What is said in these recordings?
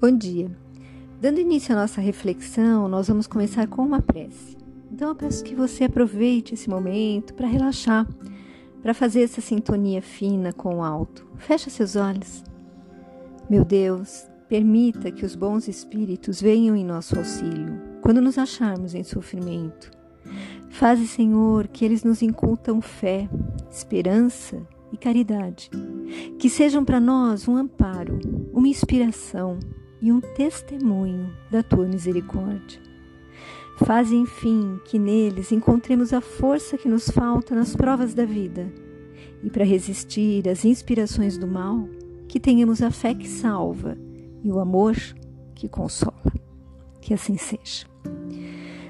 Bom dia. Dando início à nossa reflexão, nós vamos começar com uma prece. Então eu peço que você aproveite esse momento para relaxar, para fazer essa sintonia fina com o alto. Fecha seus olhos. Meu Deus, permita que os bons espíritos venham em nosso auxílio quando nos acharmos em sofrimento. Faze, Senhor, que eles nos incultam fé, esperança e caridade. Que sejam para nós um amparo, uma inspiração e um testemunho da tua misericórdia. Faze, enfim, que neles encontremos a força que nos falta nas provas da vida e para resistir às inspirações do mal, que tenhamos a fé que salva e o amor que consola. Que assim seja.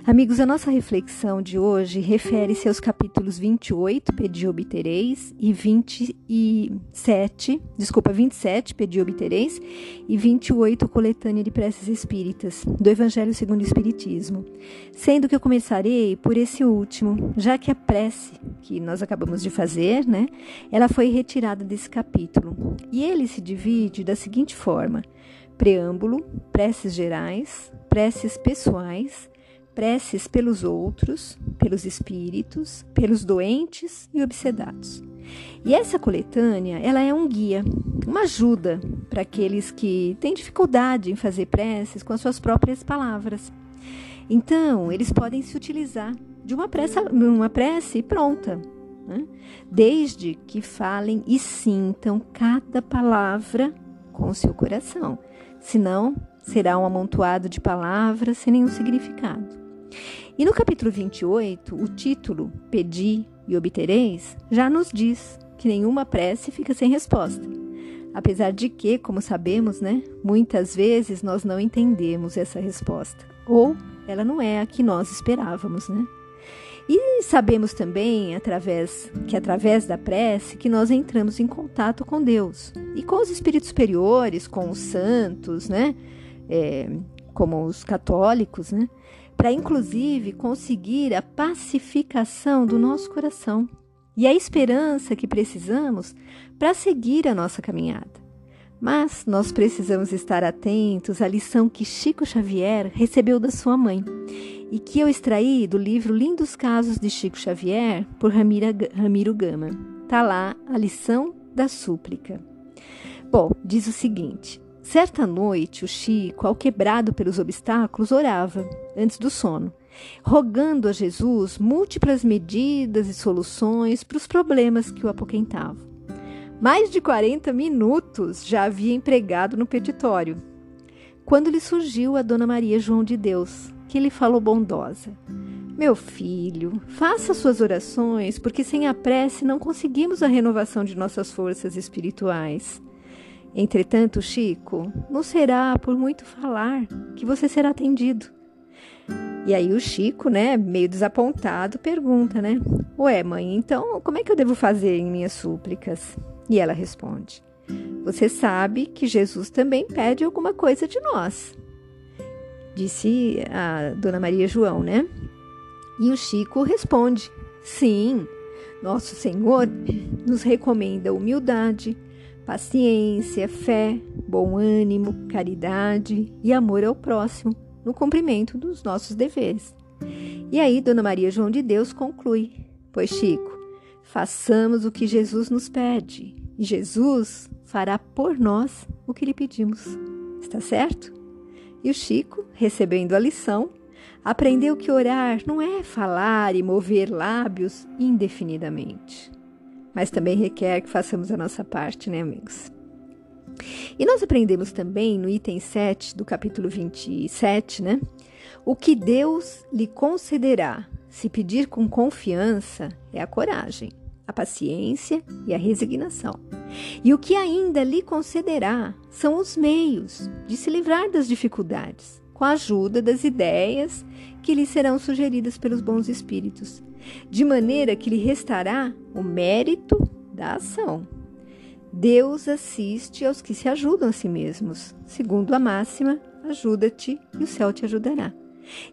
Amigos, a nossa reflexão de hoje refere-se aos capítulos 28, Pedi obtereis, e 27, desculpa, 27, Pedi obtereis, e 28, Coletânea de Preces Espíritas, do Evangelho segundo o Espiritismo. Sendo que eu começarei por esse último, já que a prece que nós acabamos de fazer, né, ela foi retirada desse capítulo. E ele se divide da seguinte forma: preâmbulo, preces gerais, preces pessoais, preces pelos outros, pelos espíritos, pelos doentes e obsedados. E essa coletânea, ela é um guia, uma ajuda para aqueles que têm dificuldade em fazer preces com as suas próprias palavras. Então, eles podem se utilizar de uma prece, uma prece pronta, né? desde que falem e sintam cada palavra com o seu coração. Senão, será um amontoado de palavras sem nenhum significado. E no capítulo 28, o título Pedi e obtereis já nos diz que nenhuma prece fica sem resposta. Apesar de que, como sabemos, né, muitas vezes nós não entendemos essa resposta, ou ela não é a que nós esperávamos, né? E sabemos também, através que através da prece, que nós entramos em contato com Deus e com os espíritos superiores, com os santos, né? É, como os católicos, né? para inclusive conseguir a pacificação do nosso coração e a esperança que precisamos para seguir a nossa caminhada. Mas nós precisamos estar atentos à lição que Chico Xavier recebeu da sua mãe e que eu extraí do livro Lindos Casos de Chico Xavier por Ramira, Ramiro Gama. Está lá a lição da súplica. Bom, diz o seguinte: Certa noite, o Chico, ao quebrado pelos obstáculos, orava, antes do sono, rogando a Jesus múltiplas medidas e soluções para os problemas que o apoquentavam. Mais de 40 minutos já havia empregado no petitório, quando lhe surgiu a Dona Maria João de Deus, que lhe falou bondosa: Meu filho, faça suas orações, porque sem a prece não conseguimos a renovação de nossas forças espirituais. Entretanto, Chico, não será por muito falar que você será atendido. E aí o Chico, né, meio desapontado, pergunta, né? Ué, mãe, então como é que eu devo fazer em minhas súplicas? E ela responde: Você sabe que Jesus também pede alguma coisa de nós. Disse a Dona Maria João, né? E o Chico responde: Sim, nosso Senhor nos recomenda humildade, paciência, fé, bom ânimo, caridade e amor ao próximo no cumprimento dos nossos deveres. E aí, Dona Maria João de Deus conclui: Pois, Chico, façamos o que Jesus nos pede, e Jesus fará por nós o que lhe pedimos. Está certo? E o Chico, recebendo a lição, aprendeu que orar não é falar e mover lábios indefinidamente mas também requer que façamos a nossa parte, né, amigos? E nós aprendemos também no item 7 do capítulo 27, né? O que Deus lhe concederá se pedir com confiança é a coragem, a paciência e a resignação. E o que ainda lhe concederá são os meios de se livrar das dificuldades, com a ajuda das ideias que lhe serão sugeridas pelos bons espíritos de maneira que lhe restará o mérito da ação. Deus assiste aos que se ajudam a si mesmos, segundo a máxima: ajuda-te e o céu te ajudará.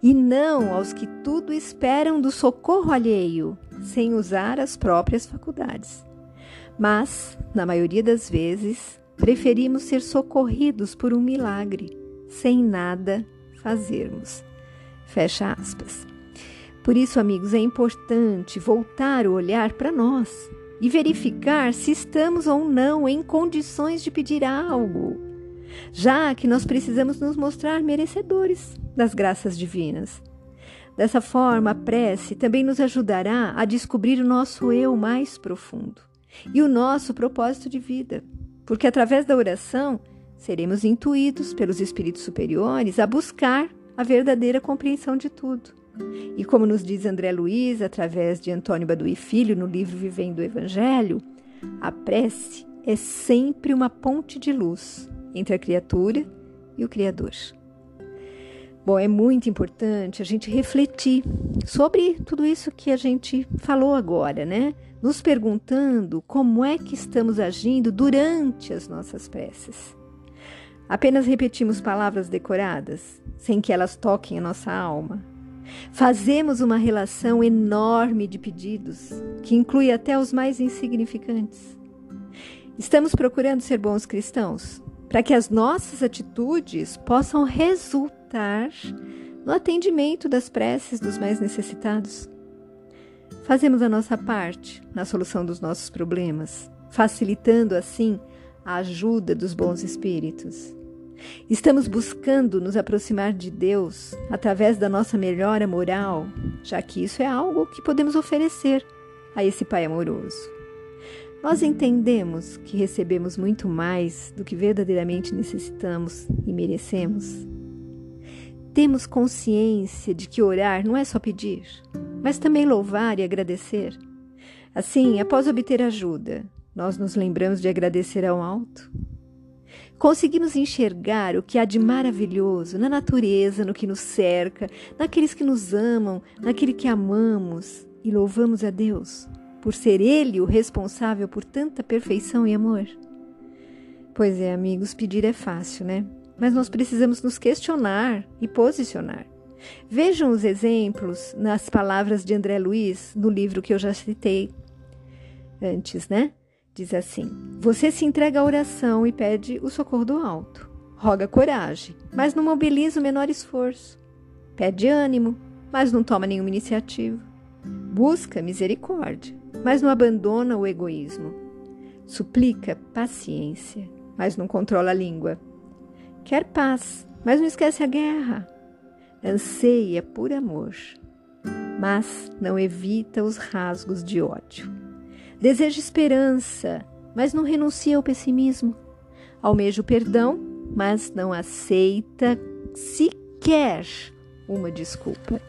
E não aos que tudo esperam do socorro alheio, sem usar as próprias faculdades. Mas, na maioria das vezes, preferimos ser socorridos por um milagre sem nada fazermos. Fecha aspas. Por isso, amigos, é importante voltar o olhar para nós e verificar se estamos ou não em condições de pedir algo, já que nós precisamos nos mostrar merecedores das graças divinas. Dessa forma, a prece também nos ajudará a descobrir o nosso eu mais profundo e o nosso propósito de vida, porque através da oração seremos intuídos pelos espíritos superiores a buscar a verdadeira compreensão de tudo. E como nos diz André Luiz, através de Antônio Baduí Filho, no livro Vivendo o Evangelho, a prece é sempre uma ponte de luz entre a criatura e o Criador. Bom, é muito importante a gente refletir sobre tudo isso que a gente falou agora, né? Nos perguntando como é que estamos agindo durante as nossas preces. Apenas repetimos palavras decoradas, sem que elas toquem a nossa alma. Fazemos uma relação enorme de pedidos, que inclui até os mais insignificantes. Estamos procurando ser bons cristãos, para que as nossas atitudes possam resultar no atendimento das preces dos mais necessitados. Fazemos a nossa parte na solução dos nossos problemas, facilitando assim a ajuda dos bons espíritos. Estamos buscando nos aproximar de Deus através da nossa melhora moral, já que isso é algo que podemos oferecer a esse Pai amoroso. Nós entendemos que recebemos muito mais do que verdadeiramente necessitamos e merecemos. Temos consciência de que orar não é só pedir, mas também louvar e agradecer. Assim, após obter ajuda, nós nos lembramos de agradecer ao alto. Conseguimos enxergar o que há de maravilhoso na natureza, no que nos cerca, naqueles que nos amam, naquele que amamos e louvamos a Deus por ser Ele o responsável por tanta perfeição e amor. Pois é, amigos, pedir é fácil, né? Mas nós precisamos nos questionar e posicionar. Vejam os exemplos nas palavras de André Luiz no livro que eu já citei antes, né? Diz assim: Você se entrega à oração e pede o socorro do alto. Roga coragem, mas não mobiliza o menor esforço. Pede ânimo, mas não toma nenhuma iniciativa. Busca misericórdia, mas não abandona o egoísmo. Suplica paciência, mas não controla a língua. Quer paz, mas não esquece a guerra. Anseia por amor, mas não evita os rasgos de ódio. Deseja esperança, mas não renuncia ao pessimismo. Almeja o perdão, mas não aceita sequer uma desculpa.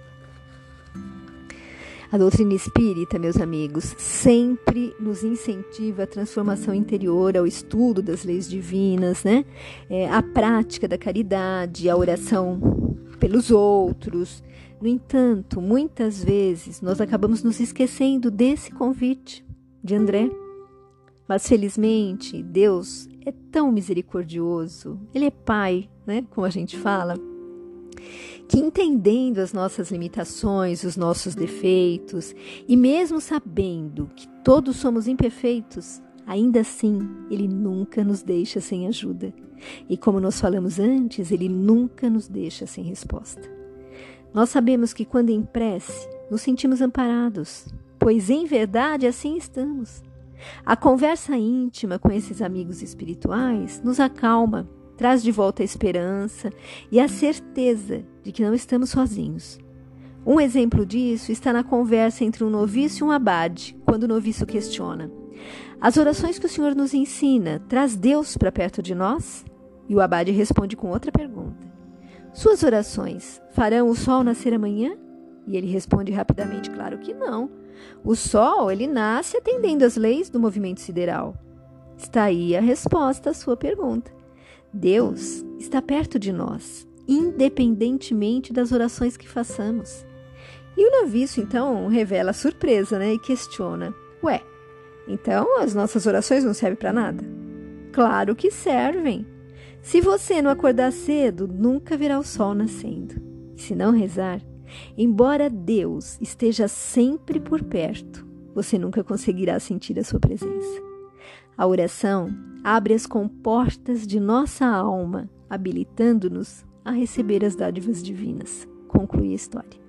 A doutrina espírita, meus amigos, sempre nos incentiva a transformação interior, ao estudo das leis divinas, né? É, a prática da caridade, a oração pelos outros. No entanto, muitas vezes nós acabamos nos esquecendo desse convite de André. Mas felizmente, Deus é tão misericordioso, Ele é Pai, né? Como a gente fala, que entendendo as nossas limitações, os nossos defeitos, e mesmo sabendo que todos somos imperfeitos, ainda assim Ele nunca nos deixa sem ajuda. E como nós falamos antes, Ele nunca nos deixa sem resposta. Nós sabemos que quando em prece, nos sentimos amparados, pois em verdade assim estamos. A conversa íntima com esses amigos espirituais nos acalma, traz de volta a esperança e a certeza de que não estamos sozinhos. Um exemplo disso está na conversa entre um noviço e um abade, quando o noviço questiona: As orações que o Senhor nos ensina traz Deus para perto de nós? E o abade responde com outra pergunta: Suas orações farão o sol nascer amanhã? E ele responde rapidamente: Claro que não. O Sol, ele nasce atendendo às leis do movimento sideral. Está aí a resposta à sua pergunta. Deus está perto de nós, independentemente das orações que façamos. E o noviço, então, revela surpresa né, e questiona: Ué, então as nossas orações não servem para nada? Claro que servem. Se você não acordar cedo, nunca verá o sol nascendo. se não rezar, Embora Deus esteja sempre por perto, você nunca conseguirá sentir a sua presença. A oração abre as comportas de nossa alma, habilitando-nos a receber as dádivas divinas. Conclui a história.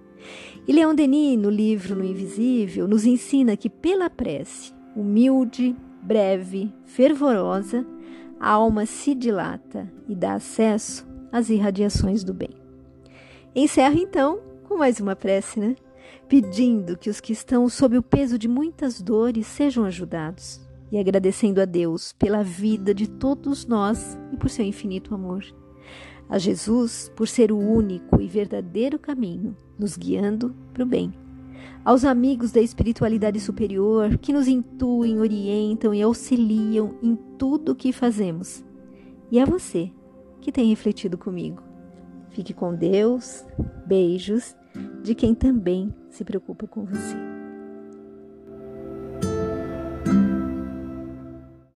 E Leon Denis, no livro No Invisível, nos ensina que pela prece, humilde, breve, fervorosa, a alma se dilata e dá acesso às irradiações do bem. Encerro então mais uma prece, né? Pedindo que os que estão sob o peso de muitas dores sejam ajudados e agradecendo a Deus pela vida de todos nós e por seu infinito amor. A Jesus por ser o único e verdadeiro caminho, nos guiando para o bem. Aos amigos da espiritualidade superior que nos intuem, orientam e auxiliam em tudo o que fazemos. E a você que tem refletido comigo. Fique com Deus, beijos de quem também se preocupa com você.